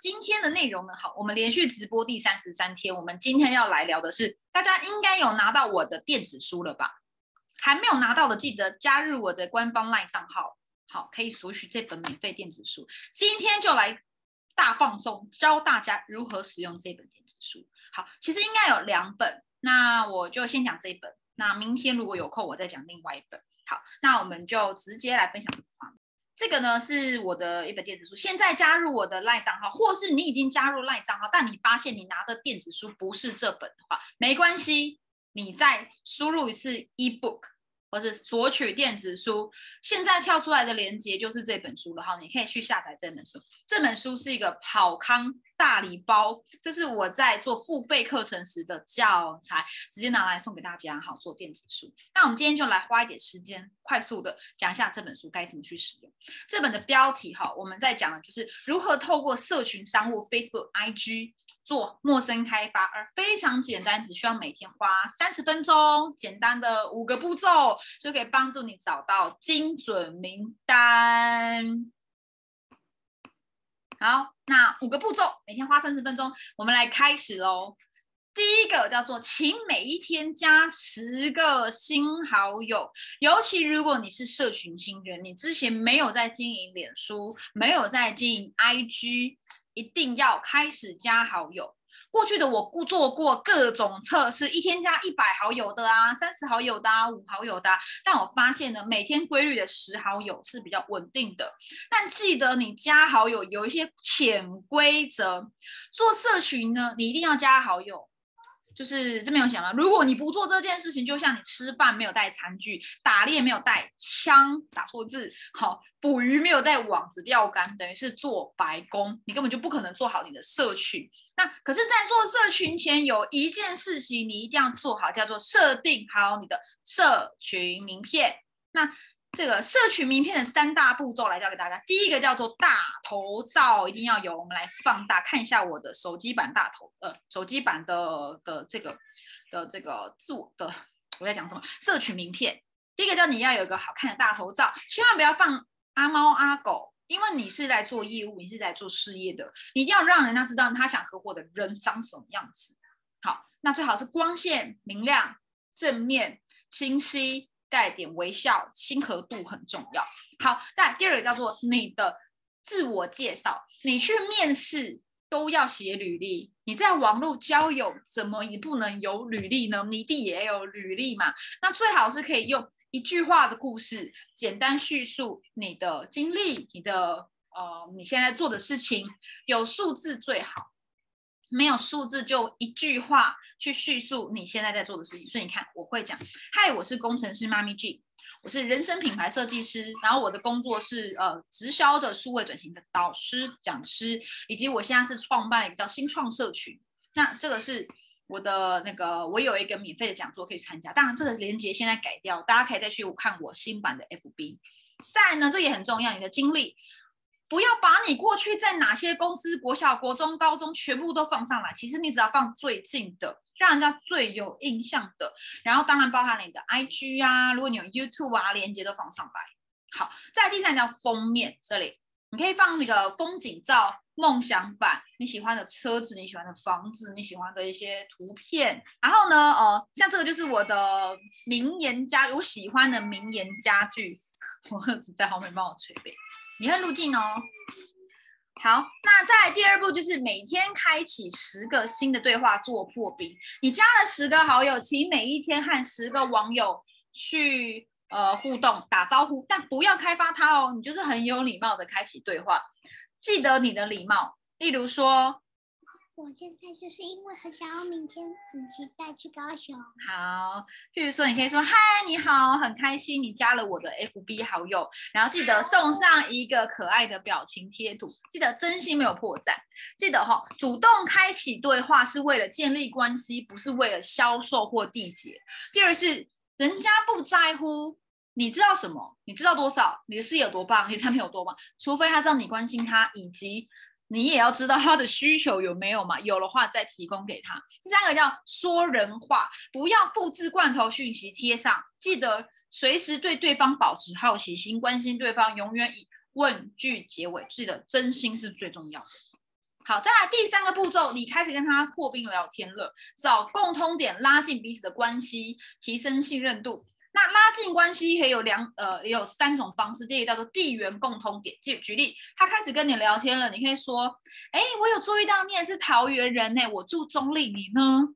今天的内容呢，好，我们连续直播第三十三天，我们今天要来聊的是，大家应该有拿到我的电子书了吧？还没有拿到的，记得加入我的官方 LINE 账号，好，可以索取这本免费电子书。今天就来大放送，教大家如何使用这本电子书。好，其实应该有两本，那我就先讲这一本。那明天如果有空，我再讲另外一本。好，那我们就直接来分享这个呢是我的一本电子书。现在加入我的赖账号，或是你已经加入赖账号，但你发现你拿的电子书不是这本的话，没关系，你再输入一次 ebook。或是索取电子书，现在跳出来的链接就是这本书了哈，你可以去下载这本书。这本书是一个跑康大礼包，这是我在做付费课程时的教材，直接拿来送给大家哈，做电子书。那我们今天就来花一点时间，快速的讲一下这本书该怎么去使用。这本的标题哈，我们在讲的就是如何透过社群商务 Facebook、IG。做陌生开发，而非常简单，只需要每天花三十分钟，简单的五个步骤就可以帮助你找到精准名单。好，那五个步骤，每天花三十分钟，我们来开始喽。第一个叫做，请每一天加十个新好友，尤其如果你是社群新人，你之前没有在经营脸书，没有在经营 IG。一定要开始加好友。过去的我故做过各种测试，一天加一百好友的啊，三十好友的啊，五好友的。但我发现呢，每天规律的十好友是比较稳定的。但记得你加好友有一些潜规则。做社群呢，你一定要加好友。就是这边有想啊，如果你不做这件事情，就像你吃饭没有带餐具，打猎没有带枪，打错字，好，捕鱼没有带网子、钓竿，等于是做白工，你根本就不可能做好你的社群。那可是，在做社群前，有一件事情你一定要做好，叫做设定好你的社群名片。那这个社群名片的三大步骤来教给大家。第一个叫做大头照，一定要有。我们来放大看一下我的手机版大头，呃，手机版的的这个的这个自我的我在讲什么？社群名片。第一个叫你要有一个好看的大头照，千万不要放阿猫阿狗，因为你是在做业务，你是在做事业的，你一定要让人家知道他想合伙的人长什么样子。好，那最好是光线明亮、正面、清晰。带点微笑，亲和度很重要。好，再第二个叫做你的自我介绍。你去面试都要写履历，你在网络交友怎么你不能有履历呢？你一定也有履历嘛？那最好是可以用一句话的故事，简单叙述你的经历，你的呃你现在做的事情，有数字最好。没有数字就一句话去叙述你现在在做的事情，所以你看我会讲，嗨，我是工程师妈咪 G，我是人生品牌设计师，然后我的工作是呃直销的数位转型的导师讲师，以及我现在是创办一个叫新创社群，那这个是我的那个我有一个免费的讲座可以参加，当然这个链接现在改掉，大家可以再去看我新版的 FB。再呢，这也很重要，你的经历。不要把你过去在哪些公司、国小、国中、高中全部都放上来。其实你只要放最近的，让人家最有印象的。然后当然包含你的 IG 啊，如果你有 YouTube 啊，连接都放上来。好，在第三条封面这里，你可以放那个风景照、梦想版，你喜欢的车子、你喜欢的房子、你喜欢的一些图片。然后呢，呃，像这个就是我的名言家，我喜欢的名言家具。我儿子在后面帮我捶背。你会入镜哦。好，那再第二步就是每天开启十个新的对话做破冰。你加了十个好友，请每一天和十个网友去呃互动打招呼，但不要开发他哦，你就是很有礼貌的开启对话，记得你的礼貌，例如说。我现在就是因为很想要明天很期待去高雄。好，譬如说你可以说嗨，你好，很开心你加了我的 FB 好友，然后记得送上一个可爱的表情贴图，记得真心没有破绽，记得哈，主动开启对话是为了建立关系，不是为了销售或缔结。第二是人家不在乎你知道什么，你知道多少，你的事业有多棒，你的产品有多棒，除非他知道你关心他以及。你也要知道他的需求有没有嘛？有的话再提供给他。第三个叫说人话，不要复制罐头讯息贴上，记得随时对对方保持好奇心，关心对方，永远以问句结尾，记得真心是最重要的。好，再来第三个步骤，你开始跟他破冰聊天了，找共通点，拉近彼此的关系，提升信任度。那拉近关系也有两呃，也有三种方式。第一叫做地缘共通点，举举例，他开始跟你聊天了，你可以说，哎，我有注意到你也是桃园人呢，我住中立，你呢？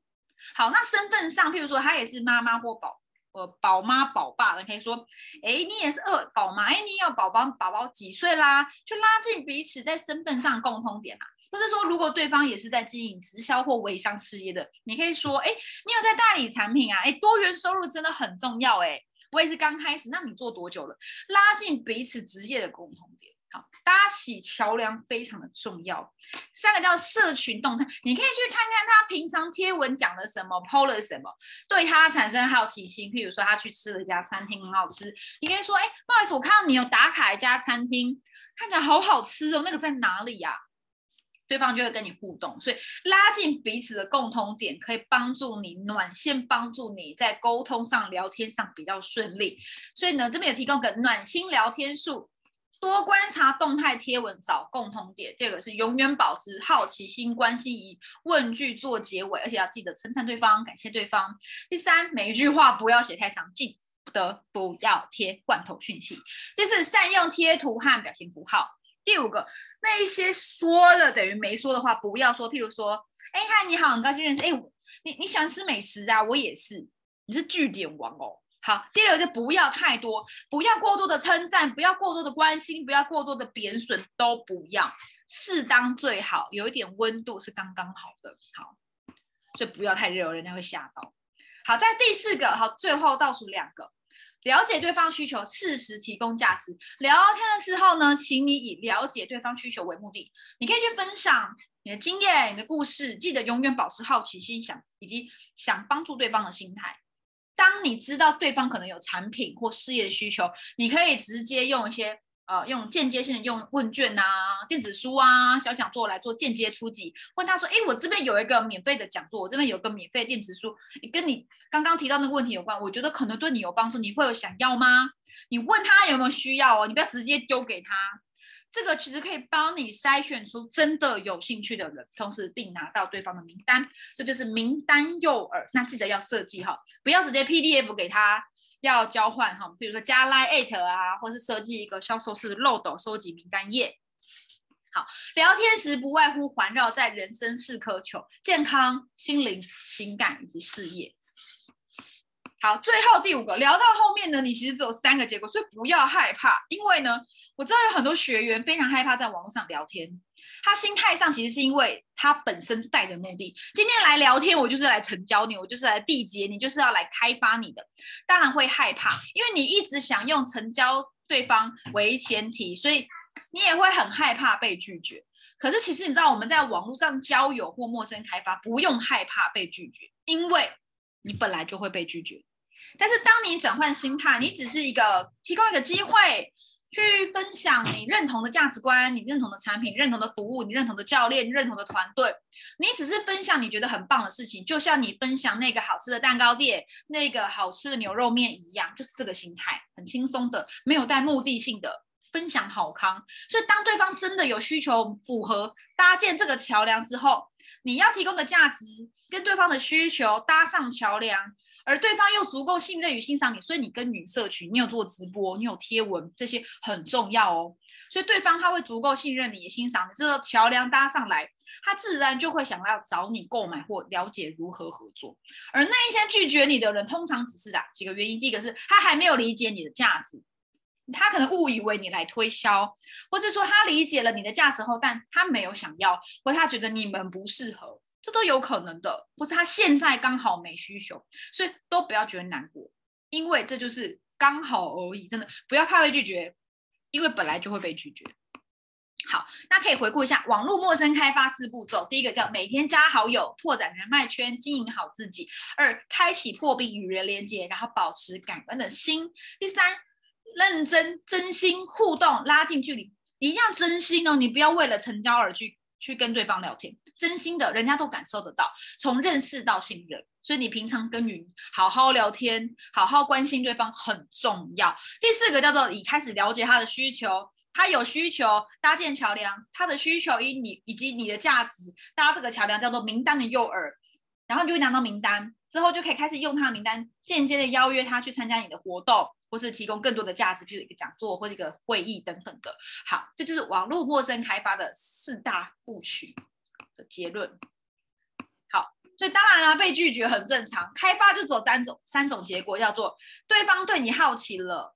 好，那身份上，譬如说他也是妈妈或宝呃宝妈宝爸的，可以说，哎，你也是二宝妈，哎，你有宝宝宝宝几岁啦？就拉近彼此在身份上共通点嘛。或者说，如果对方也是在经营直销或微商事业的，你可以说，哎，你有在代理产品啊？哎，多元收入真的很重要，哎，我也是刚开始，那你做多久了？拉近彼此职业的共同点，好，搭起桥梁非常的重要。三个叫社群动态，你可以去看看他平常贴文讲了什么，PO 了什么，对他产生好奇心。譬如说，他去吃了一家餐厅很好吃，你可以说，哎，不好意思，我看到你有打卡一家餐厅，看起来好好吃哦，那个在哪里呀？对方就会跟你互动，所以拉近彼此的共同点，可以帮助你暖线，帮助你在沟通上、聊天上比较顺利。所以呢，这边有提供个暖心聊天术，多观察动态贴文，找共同点。第二个是永远保持好奇心，关心以问句做结尾，而且要记得称赞对方，感谢对方。第三，每一句话不要写太长，记得不要贴罐头讯息。第四，善用贴图和表情符号。第五个，那一些说了等于没说的话，不要说。譬如说，哎嗨，你好，很高兴认识。哎，你你喜欢吃美食啊？我也是。你是据点王哦。好，第六个就不要太多，不要过多的称赞，不要过多的关心，不要过多的贬损，都不要，适当最好，有一点温度是刚刚好的。好，所以不要太热，人家会吓到。好，在第四个，好，最后倒数两个。了解对方需求，适时提供价值。聊天的时候呢，请你以了解对方需求为目的。你可以去分享你的经验、你的故事，记得永远保持好奇心，想以及想帮助对方的心态。当你知道对方可能有产品或事业需求，你可以直接用一些。呃，用间接性的用问卷啊、电子书啊、小讲座来做间接出击，问他说：“哎，我这边有一个免费的讲座，我这边有个免费电子书，跟你刚刚提到那个问题有关，我觉得可能对你有帮助，你会有想要吗？你问他有没有需要哦，你不要直接丢给他，这个其实可以帮你筛选出真的有兴趣的人，同时并拿到对方的名单，这就是名单诱饵。那记得要设计哈，不要直接 PDF 给他。”要交换哈，比如说加 line at 啊，或是设计一个销售式漏斗收集名单页。好，聊天时不外乎环绕在人生四颗球：健康、心灵、情感以及事业。好，最后第五个，聊到后面呢，你其实只有三个结果，所以不要害怕，因为呢，我知道有很多学员非常害怕在网络上聊天。他心态上其实是因为他本身带的目的，今天来聊天，我就是来成交你，我就是来缔结你，就是要来开发你的，当然会害怕，因为你一直想用成交对方为前提，所以你也会很害怕被拒绝。可是其实你知道，我们在网络上交友或陌生开发，不用害怕被拒绝，因为你本来就会被拒绝。但是当你转换心态，你只是一个提供一个机会。去分享你认同的价值观，你认同的产品，认同的服务，你认同的教练，认同的团队。你只是分享你觉得很棒的事情，就像你分享那个好吃的蛋糕店，那个好吃的牛肉面一样，就是这个心态，很轻松的，没有带目的性的分享好康。所以当对方真的有需求符合搭建这个桥梁之后，你要提供的价值跟对方的需求搭上桥梁。而对方又足够信任与欣赏你，所以你跟女社群，你有做直播，你有贴文，这些很重要哦。所以对方他会足够信任你，也欣赏你，这个桥梁搭上来，他自然就会想要找你购买或了解如何合作。而那一些拒绝你的人，通常只是啊几个原因：第一个是他还没有理解你的价值，他可能误以为你来推销，或者说他理解了你的价值后，但他没有想要，或他觉得你们不适合。这都有可能的，或是他现在刚好没需求，所以都不要觉得难过，因为这就是刚好而已，真的不要怕被拒绝，因为本来就会被拒绝。好，那可以回顾一下网络陌生开发四步骤：第一个叫每天加好友，拓展人脉圈，经营好自己；二，开启破冰与人连接，然后保持感恩的心；第三，认真真心互动，拉近距离，一样真心哦，你不要为了成交而去。去跟对方聊天，真心的，人家都感受得到。从认识到信任，所以你平常跟云好好聊天，好好关心对方很重要。第四个叫做你开始了解他的需求，他有需求搭建桥梁，他的需求以你以及你的价值搭这个桥梁叫做名单的诱饵，然后你就会拿到名单，之后就可以开始用他的名单间接的邀约他去参加你的活动，或是提供更多的价值，比如一个讲座或者一个会议等等的。好，这就是网络陌生开发的四大部曲的结论。好，所以当然了，被拒绝很正常，开发就只有三种三种结果，叫做对方对你好奇了。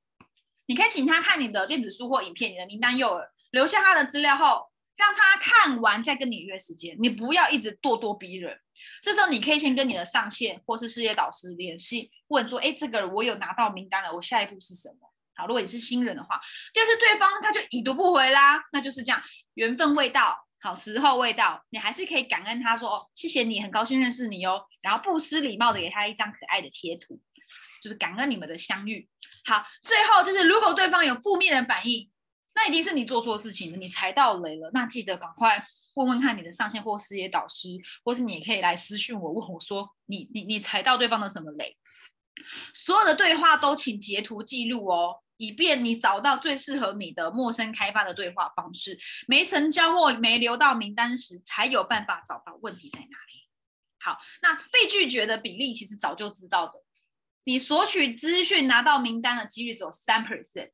你可以请他看你的电子书或影片，你的名单诱饵，留下他的资料后，让他看完再跟你约时间。你不要一直咄咄逼人。这时候你可以先跟你的上线或是事业导师联系，问说：哎，这个我有拿到名单了，我下一步是什么？好，如果你是新人的话，第二是对方他就已读不回啦，那就是这样，缘分未到，好时候未到，你还是可以感恩他说：哦，谢谢你，很高兴认识你哦。然后不失礼貌的给他一张可爱的贴图。就是感恩你们的相遇。好，最后就是如果对方有负面的反应，那一定是你做错事情了，你踩到雷了。那记得赶快问问看你的上线或事业导师，或是你可以来私讯我，问我说你你你踩到对方的什么雷？所有的对话都请截图记录哦，以便你找到最适合你的陌生开发的对话方式。没成交或没留到名单时，才有办法找到问题在哪里。好，那被拒绝的比例其实早就知道的。你索取资讯拿到名单的几率只有三 percent，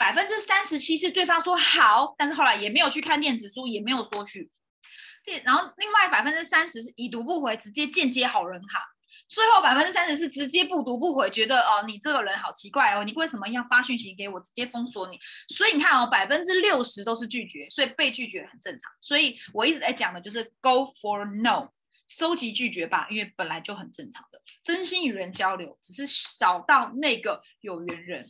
百分之三十七是对方说好，但是后来也没有去看电子书，也没有索取。然后另外百分之三十是已读不回，直接间接好人卡。最后百分之三十是直接不读不回，觉得哦你这个人好奇怪哦，你为什么要发讯息给我，直接封锁你？所以你看哦，百分之六十都是拒绝，所以被拒绝很正常。所以我一直在讲的就是 go for no。收集拒绝吧，因为本来就很正常的，真心与人交流，只是找到那个有缘人。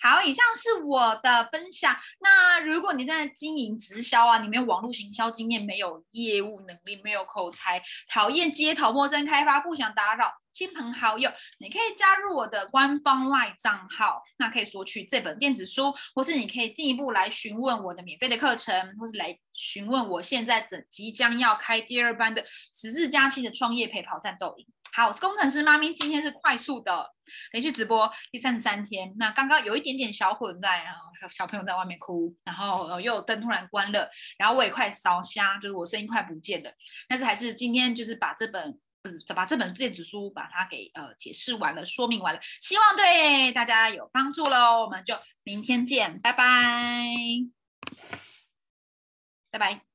好，以上是我的分享。那如果你在经营直销啊，你没有网络行销经验，没有业务能力，没有口才，讨厌街头陌生开发，不想打扰亲朋好友，你可以加入我的官方 LINE 账号，那可以索取这本电子书，或是你可以进一步来询问我的免费的课程，或是来询问我现在整即将要开第二班的十四加期的创业陪跑战斗营。好，我是工程师妈咪，今天是快速的连续直播第三十三天。那刚刚有一点点小混乱，然后小朋友在外面哭，然后又有灯突然关了，然后我也快烧瞎，就是我声音快不见了。但是还是今天就是把这本不是把这本电子书把它给呃解释完了，说明完了，希望对大家有帮助喽。我们就明天见，拜拜，拜拜。